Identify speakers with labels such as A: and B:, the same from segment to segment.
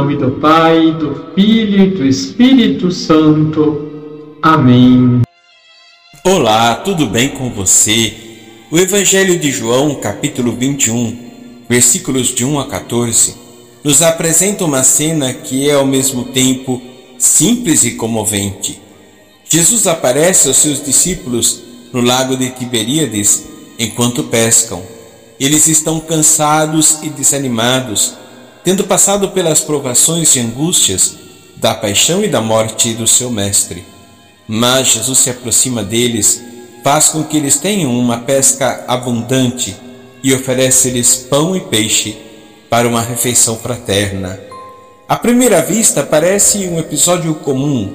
A: nome do Pai, do Filho e do Espírito Santo. Amém.
B: Olá, tudo bem com você? O Evangelho de João, capítulo 21, versículos de 1 a 14, nos apresenta uma cena que é ao mesmo tempo simples e comovente. Jesus aparece aos seus discípulos no lago de Tiberíades enquanto pescam. Eles estão cansados e desanimados, tendo passado pelas provações e angústias da paixão e da morte do seu Mestre. Mas Jesus se aproxima deles, faz com que eles tenham uma pesca abundante e oferece-lhes pão e peixe para uma refeição fraterna. À primeira vista parece um episódio comum,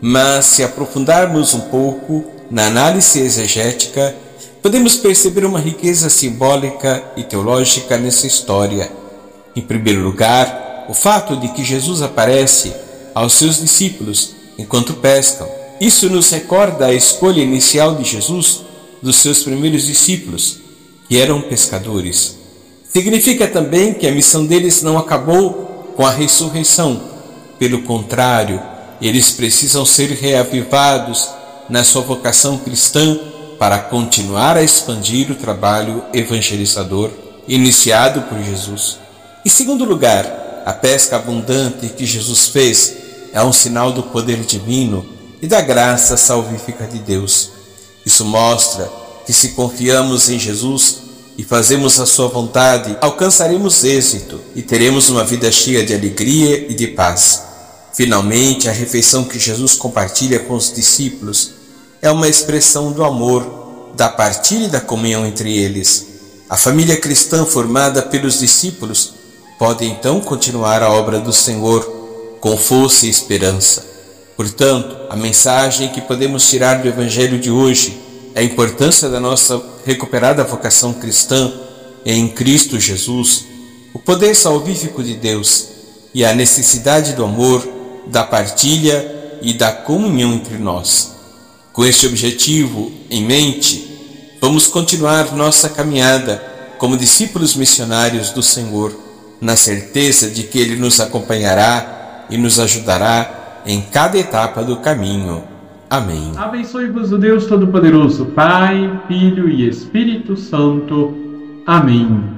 B: mas se aprofundarmos um pouco na análise exegética, podemos perceber uma riqueza simbólica e teológica nessa história. Em primeiro lugar, o fato de que Jesus aparece aos seus discípulos enquanto pescam. Isso nos recorda a escolha inicial de Jesus dos seus primeiros discípulos, que eram pescadores. Significa também que a missão deles não acabou com a ressurreição. Pelo contrário, eles precisam ser reavivados na sua vocação cristã para continuar a expandir o trabalho evangelizador iniciado por Jesus. Em segundo lugar, a pesca abundante que Jesus fez é um sinal do poder divino e da graça salvífica de Deus. Isso mostra que se confiamos em Jesus e fazemos a sua vontade, alcançaremos êxito e teremos uma vida cheia de alegria e de paz. Finalmente, a refeição que Jesus compartilha com os discípulos é uma expressão do amor, da partilha e da comunhão entre eles. A família cristã formada pelos discípulos pode então continuar a obra do Senhor com força e esperança. Portanto, a mensagem que podemos tirar do Evangelho de hoje é a importância da nossa recuperada vocação cristã em Cristo Jesus, o poder salvífico de Deus e a necessidade do amor, da partilha e da comunhão entre nós. Com este objetivo em mente, vamos continuar nossa caminhada como discípulos missionários do Senhor, na certeza de que Ele nos acompanhará e nos ajudará em cada etapa do caminho. Amém.
A: Abençoe-vos o Deus Todo-Poderoso, Pai, Filho e Espírito Santo. Amém.